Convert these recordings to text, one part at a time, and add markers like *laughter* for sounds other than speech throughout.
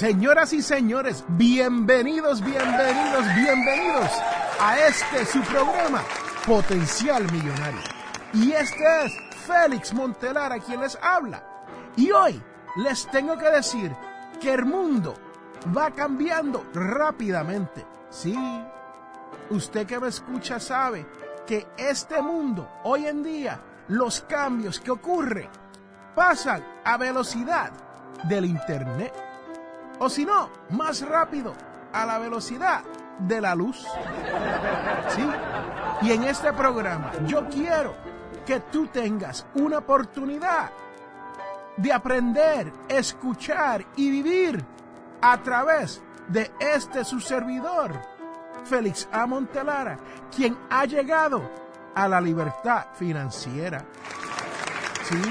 Señoras y señores, bienvenidos, bienvenidos, bienvenidos a este su programa Potencial Millonario. Y este es Félix Montelar a quien les habla. Y hoy les tengo que decir que el mundo va cambiando rápidamente. Sí, usted que me escucha sabe que este mundo, hoy en día, los cambios que ocurren pasan a velocidad del Internet. O si no, más rápido, a la velocidad de la luz. ¿Sí? Y en este programa yo quiero que tú tengas una oportunidad de aprender, escuchar y vivir a través de este su servidor, Félix A. Montelara, quien ha llegado a la libertad financiera. Sí,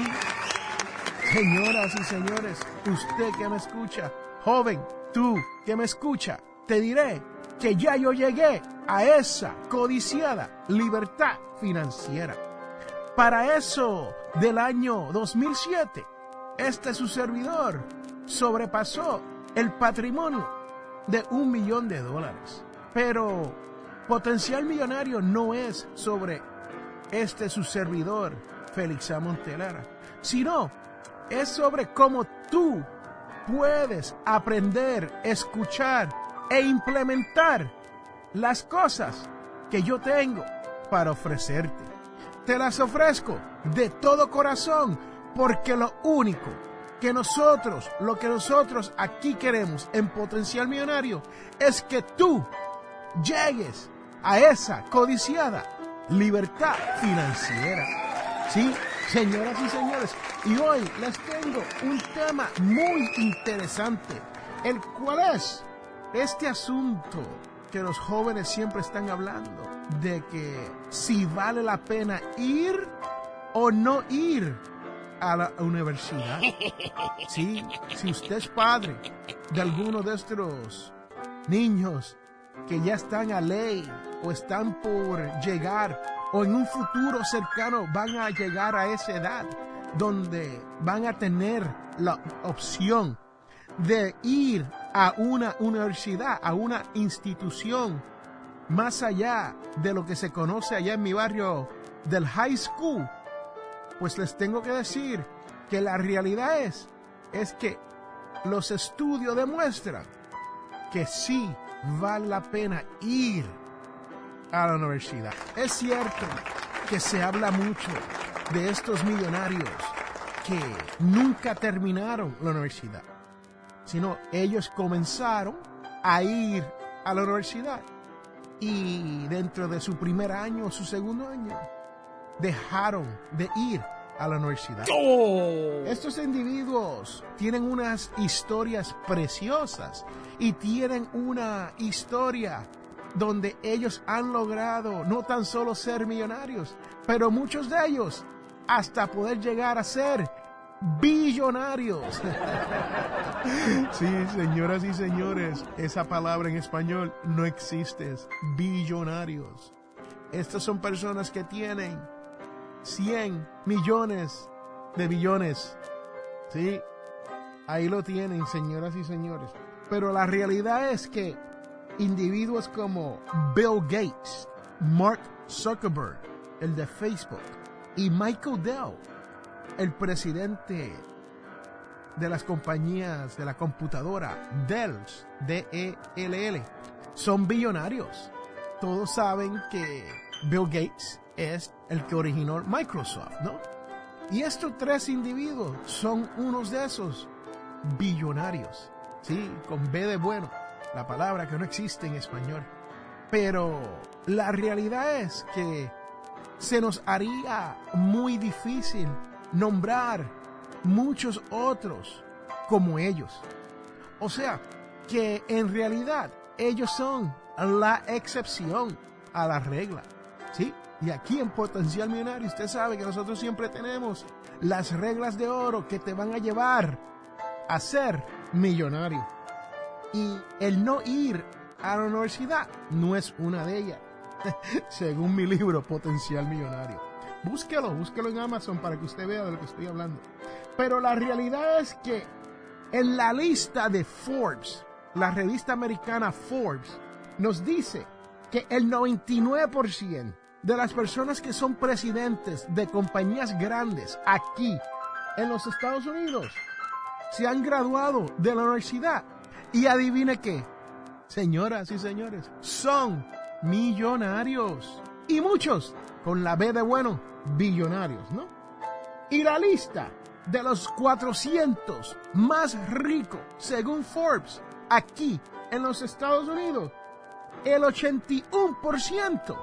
señoras y señores, usted que me escucha, joven, tú que me escucha, te diré que ya yo llegué a esa codiciada libertad financiera. Para eso del año 2007, este su servidor sobrepasó el patrimonio de un millón de dólares. Pero potencial millonario no es sobre este su servidor, Félix A. Montelara, sino es sobre cómo tú puedes aprender, escuchar e implementar las cosas que yo tengo para ofrecerte. Te las ofrezco de todo corazón porque lo único que nosotros, lo que nosotros aquí queremos en Potencial Millonario es que tú llegues a esa codiciada libertad financiera. Sí, señoras y señores, y hoy les tengo un tema muy interesante, el cual es este asunto que los jóvenes siempre están hablando, de que si vale la pena ir o no ir a la universidad. *laughs* Sí, si usted es padre de alguno de estos niños que ya están a ley o están por llegar o en un futuro cercano van a llegar a esa edad donde van a tener la opción de ir a una universidad, a una institución más allá de lo que se conoce allá en mi barrio del high school, pues les tengo que decir que la realidad es, es que los estudios demuestran que sí vale la pena ir a la universidad. Es cierto que se habla mucho de estos millonarios que nunca terminaron la universidad, sino ellos comenzaron a ir a la universidad y dentro de su primer año su segundo año dejaron de ir a la universidad. ¡Oh! Estos individuos tienen unas historias preciosas y tienen una historia donde ellos han logrado no tan solo ser millonarios, pero muchos de ellos hasta poder llegar a ser billonarios. *laughs* sí, señoras y señores, esa palabra en español no existe, billonarios. Estas son personas que tienen 100 millones de billones. Sí, ahí lo tienen, señoras y señores. Pero la realidad es que individuos como Bill Gates, Mark Zuckerberg, el de Facebook, y Michael Dell, el presidente de las compañías de la computadora, Dell, D-E-L-L, son billonarios. Todos saben que Bill Gates es el que originó Microsoft, ¿no? Y estos tres individuos son unos de esos billonarios, ¿sí? Con B de bueno, la palabra que no existe en español. Pero la realidad es que se nos haría muy difícil nombrar muchos otros como ellos. O sea, que en realidad ellos son la excepción a la regla. ¿Sí? Y aquí en Potencial Millonario usted sabe que nosotros siempre tenemos las reglas de oro que te van a llevar a ser millonario. Y el no ir a la universidad no es una de ellas. *laughs* según mi libro Potencial Millonario. Búsquelo, búsquelo en Amazon para que usted vea de lo que estoy hablando. Pero la realidad es que en la lista de Forbes, la revista americana Forbes, nos dice que el 99% de las personas que son presidentes de compañías grandes aquí en los Estados Unidos se han graduado de la universidad. Y adivine qué, señoras y señores, son millonarios. Y muchos, con la B de bueno, billonarios, ¿no? Y la lista de los 400 más ricos, según Forbes, aquí en los Estados Unidos, el 81%,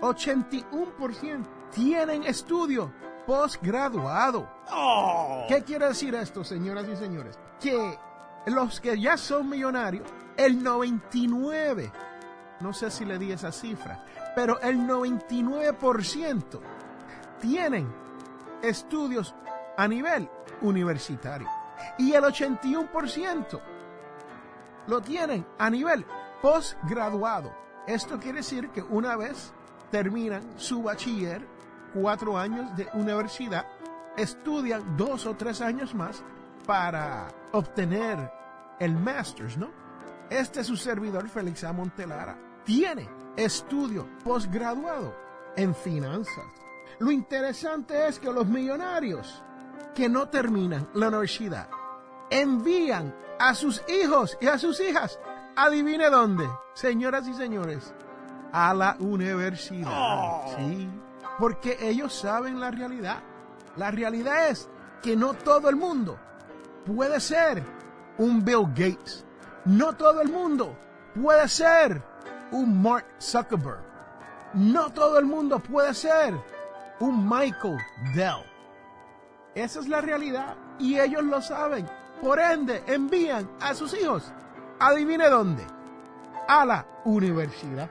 81% tienen estudio postgraduado. Oh. ¿Qué quiere decir esto, señoras y señores? Que los que ya son millonarios, el 99 no sé si le di esa cifra, pero el 99% tienen estudios a nivel universitario y el 81% lo tienen a nivel postgraduado. Esto quiere decir que una vez terminan su bachiller, cuatro años de universidad, estudian dos o tres años más para obtener el master's, ¿no? Este es su servidor Félix A. Montelara tiene estudio postgraduado en finanzas. Lo interesante es que los millonarios que no terminan la universidad envían a sus hijos y a sus hijas, adivine dónde, señoras y señores, a la universidad. Oh. Sí, porque ellos saben la realidad. La realidad es que no todo el mundo puede ser un Bill Gates. No todo el mundo puede ser un Mark Zuckerberg. No todo el mundo puede ser un Michael Dell. Esa es la realidad y ellos lo saben. Por ende, envían a sus hijos, adivine dónde, a la universidad.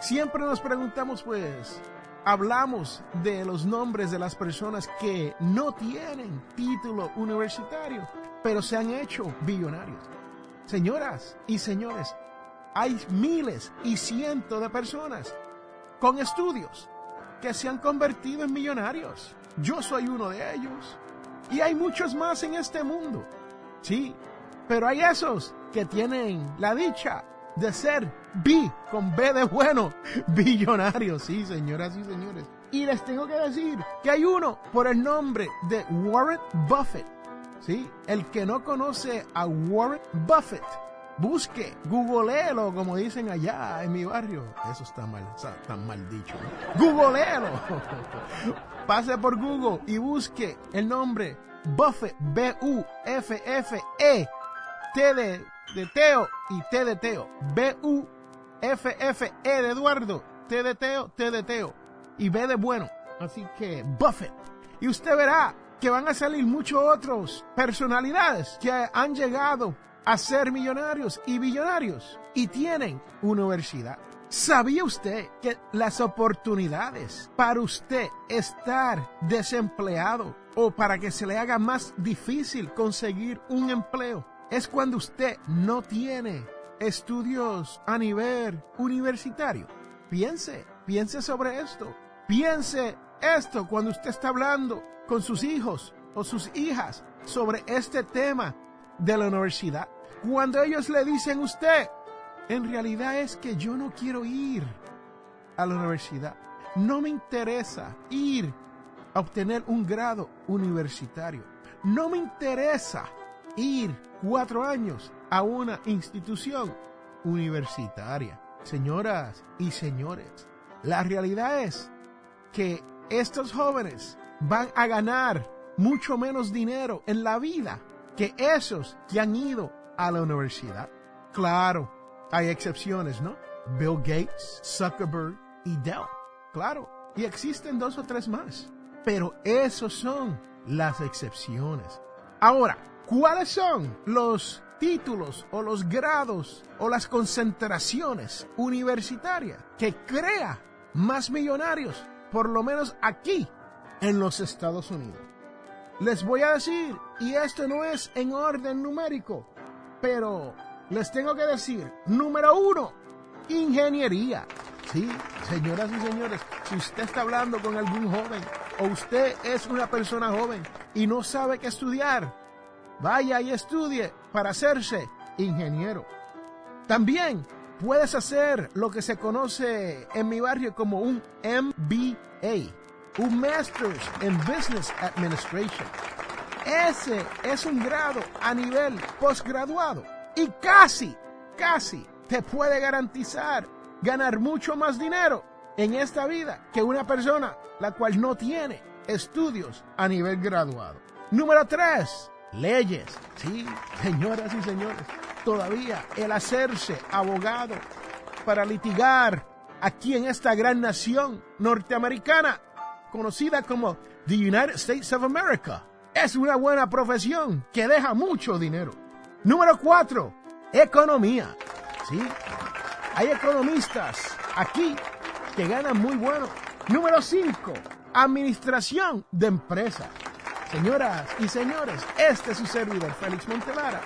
Siempre nos preguntamos, pues, hablamos de los nombres de las personas que no tienen título universitario, pero se han hecho billonarios. Señoras y señores, hay miles y cientos de personas con estudios que se han convertido en millonarios. Yo soy uno de ellos. Y hay muchos más en este mundo. Sí, pero hay esos que tienen la dicha de ser B con B de bueno, *laughs* billonarios. Sí, señoras y señores. Y les tengo que decir que hay uno por el nombre de Warren Buffett. Sí, el que no conoce a Warren Buffett busque, googleelo, como dicen allá en mi barrio. Eso está mal, está mal dicho. Googleelo. *laughs* Pase por Google y busque el nombre Buffett, B-U-F-F-E, T de, de Teo y T de Teo. B-U-F-F-E de Eduardo, T de Teo, T de Teo. Y B de bueno. Así que Buffett. Y usted verá que van a salir muchos otros personalidades que han llegado a ser millonarios y billonarios y tienen universidad. ¿Sabía usted que las oportunidades para usted estar desempleado o para que se le haga más difícil conseguir un empleo es cuando usted no tiene estudios a nivel universitario? Piense, piense sobre esto. Piense esto cuando usted está hablando con sus hijos o sus hijas sobre este tema de la universidad. Cuando ellos le dicen a usted, en realidad es que yo no quiero ir a la universidad. No me interesa ir a obtener un grado universitario. No me interesa ir cuatro años a una institución universitaria. Señoras y señores, la realidad es que estos jóvenes van a ganar mucho menos dinero en la vida que esos que han ido a la universidad. Claro, hay excepciones, ¿no? Bill Gates, Zuckerberg y Dell. Claro, y existen dos o tres más. Pero esos son las excepciones. Ahora, ¿cuáles son los títulos o los grados o las concentraciones universitarias que crea más millonarios, por lo menos aquí en los Estados Unidos? Les voy a decir, y esto no es en orden numérico, pero les tengo que decir, número uno, ingeniería. Sí, señoras y señores, si usted está hablando con algún joven o usted es una persona joven y no sabe qué estudiar, vaya y estudie para hacerse ingeniero. También puedes hacer lo que se conoce en mi barrio como un MBA, un Masters in Business Administration. Ese es un grado a nivel postgraduado y casi, casi te puede garantizar ganar mucho más dinero en esta vida que una persona la cual no tiene estudios a nivel graduado. Número 3. Leyes. Sí, señoras y señores, todavía el hacerse abogado para litigar aquí en esta gran nación norteamericana conocida como the United States of America es una buena profesión que deja mucho dinero. Número 4. Economía. Sí, hay economistas aquí que ganan muy bueno. Número 5. Administración de empresas. Señoras y señores, este es su servidor, Félix Montelara.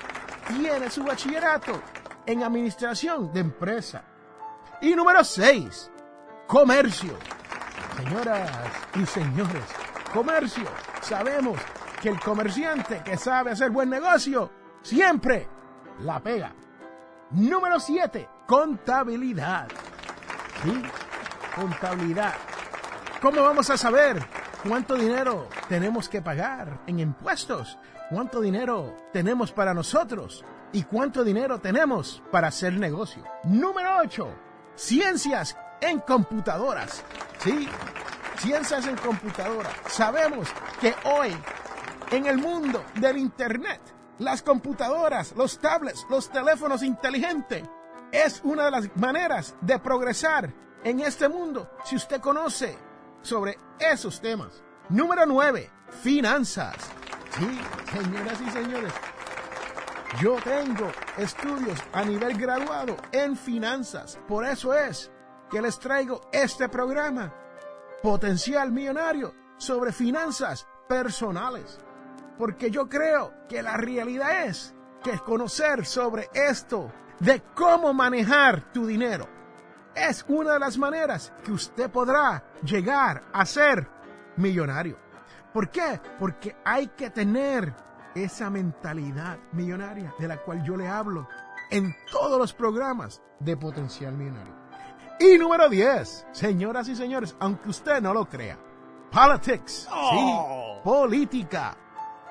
Tiene su bachillerato en administración de empresa. Y número 6. Comercio. Señoras y señores, comercio. Sabemos que el comerciante que sabe hacer buen negocio siempre la pega. Número 7. Contabilidad. Sí, contabilidad. ¿Cómo vamos a saber cuánto dinero tenemos que pagar en impuestos? ¿Cuánto dinero tenemos para nosotros? ¿Y cuánto dinero tenemos para hacer negocio? Número 8. Ciencias en computadoras. Sí, ciencias en computadoras. Sabemos que hoy, en el mundo del Internet, las computadoras, los tablets, los teléfonos inteligentes es una de las maneras de progresar en este mundo si usted conoce sobre esos temas. Número 9. Finanzas. Sí, señoras y señores. Yo tengo estudios a nivel graduado en finanzas. Por eso es que les traigo este programa, Potencial Millonario, sobre finanzas personales. Porque yo creo que la realidad es que conocer sobre esto de cómo manejar tu dinero es una de las maneras que usted podrá llegar a ser millonario. ¿Por qué? Porque hay que tener esa mentalidad millonaria de la cual yo le hablo en todos los programas de potencial millonario. Y número 10, señoras y señores, aunque usted no lo crea, politics, sí, Oh. política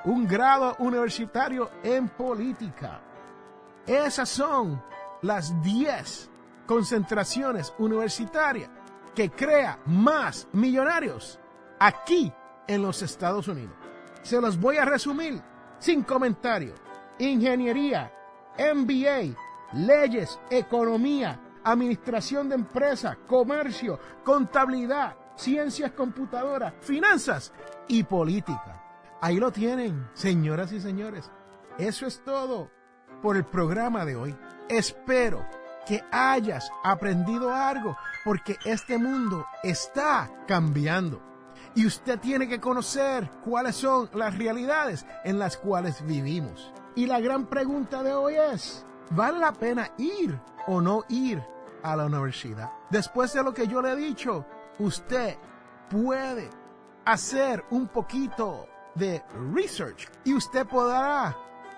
un grado universitario en política. Esas son las 10 concentraciones universitarias que crea más millonarios aquí en los Estados Unidos. Se los voy a resumir sin comentario. Ingeniería, MBA, leyes, economía, administración de empresas, comercio, contabilidad, ciencias computadoras, finanzas y política. Ahí lo tienen, señoras y señores. Eso es todo por el programa de hoy. Espero que hayas aprendido algo porque este mundo está cambiando. Y usted tiene que conocer cuáles son las realidades en las cuales vivimos. Y la gran pregunta de hoy es, ¿vale la pena ir o no ir a la universidad? Después de lo que yo le he dicho, usted puede hacer un poquito de research y usted podrá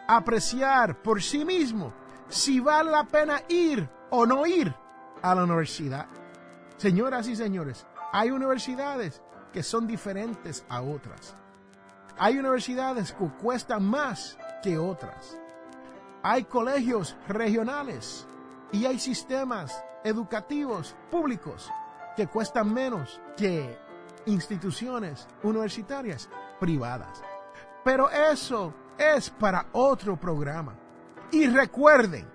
apreciar por sí mismo si vale la pena ir o no ir a la universidad. Señoras y señores, hay universidades que son diferentes a otras. Hay universidades que cuestan más que otras. Hay colegios regionales y hay sistemas educativos públicos que cuestan menos que instituciones universitarias privadas. Pero eso es para otro programa. Y recuerden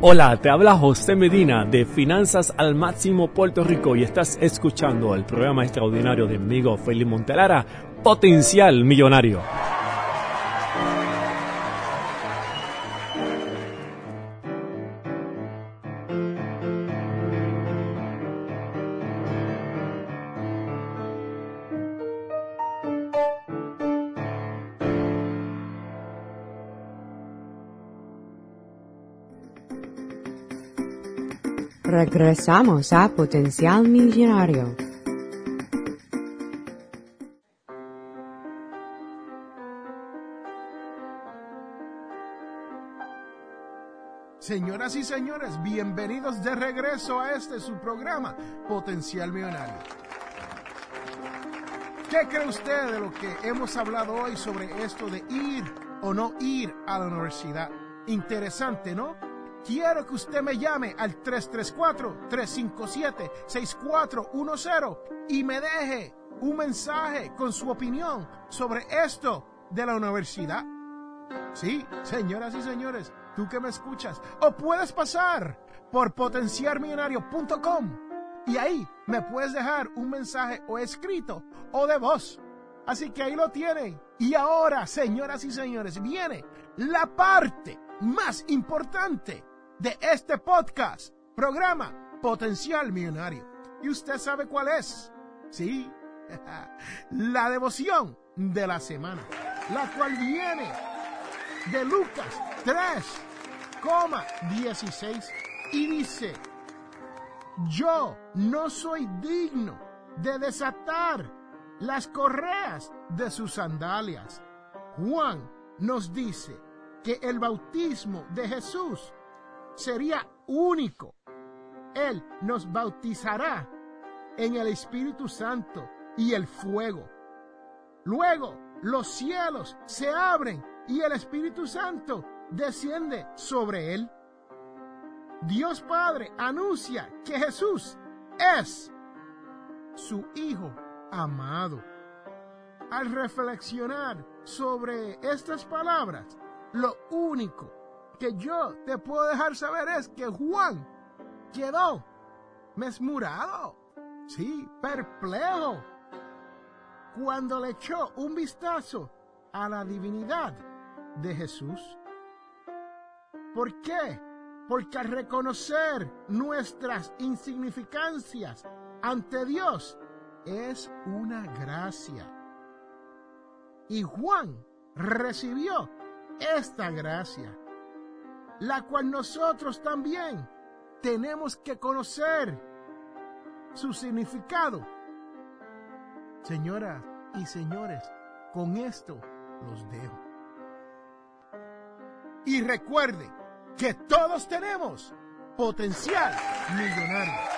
Hola, te habla José Medina de Finanzas al Máximo Puerto Rico y estás escuchando el programa extraordinario de amigo Félix Montelara, Potencial Millonario. Regresamos a Potencial Millonario. Señoras y señores, bienvenidos de regreso a este su programa, Potencial Millonario. ¿Qué cree usted de lo que hemos hablado hoy sobre esto de ir o no ir a la universidad? Interesante, ¿no? Quiero que usted me llame al 334-357-6410 y me deje un mensaje con su opinión sobre esto de la universidad. Sí, señoras y señores, tú que me escuchas, o puedes pasar por potenciarmillonario.com y ahí me puedes dejar un mensaje o escrito o de voz. Así que ahí lo tienen. Y ahora, señoras y señores, viene la parte más importante de este podcast, programa Potencial Millonario. ¿Y usted sabe cuál es? Sí, *laughs* la devoción de la semana, la cual viene de Lucas 3,16 y dice, yo no soy digno de desatar las correas de sus sandalias. Juan nos dice que el bautismo de Jesús sería único. Él nos bautizará en el Espíritu Santo y el fuego. Luego los cielos se abren y el Espíritu Santo desciende sobre él. Dios Padre anuncia que Jesús es su Hijo amado. Al reflexionar sobre estas palabras, lo único que yo te puedo dejar saber es que Juan quedó mesmurado, sí, perplejo, cuando le echó un vistazo a la divinidad de Jesús. ¿Por qué? Porque al reconocer nuestras insignificancias ante Dios es una gracia. Y Juan recibió esta gracia la cual nosotros también tenemos que conocer su significado. Señoras y señores, con esto los dejo. Y recuerden que todos tenemos potencial millonario.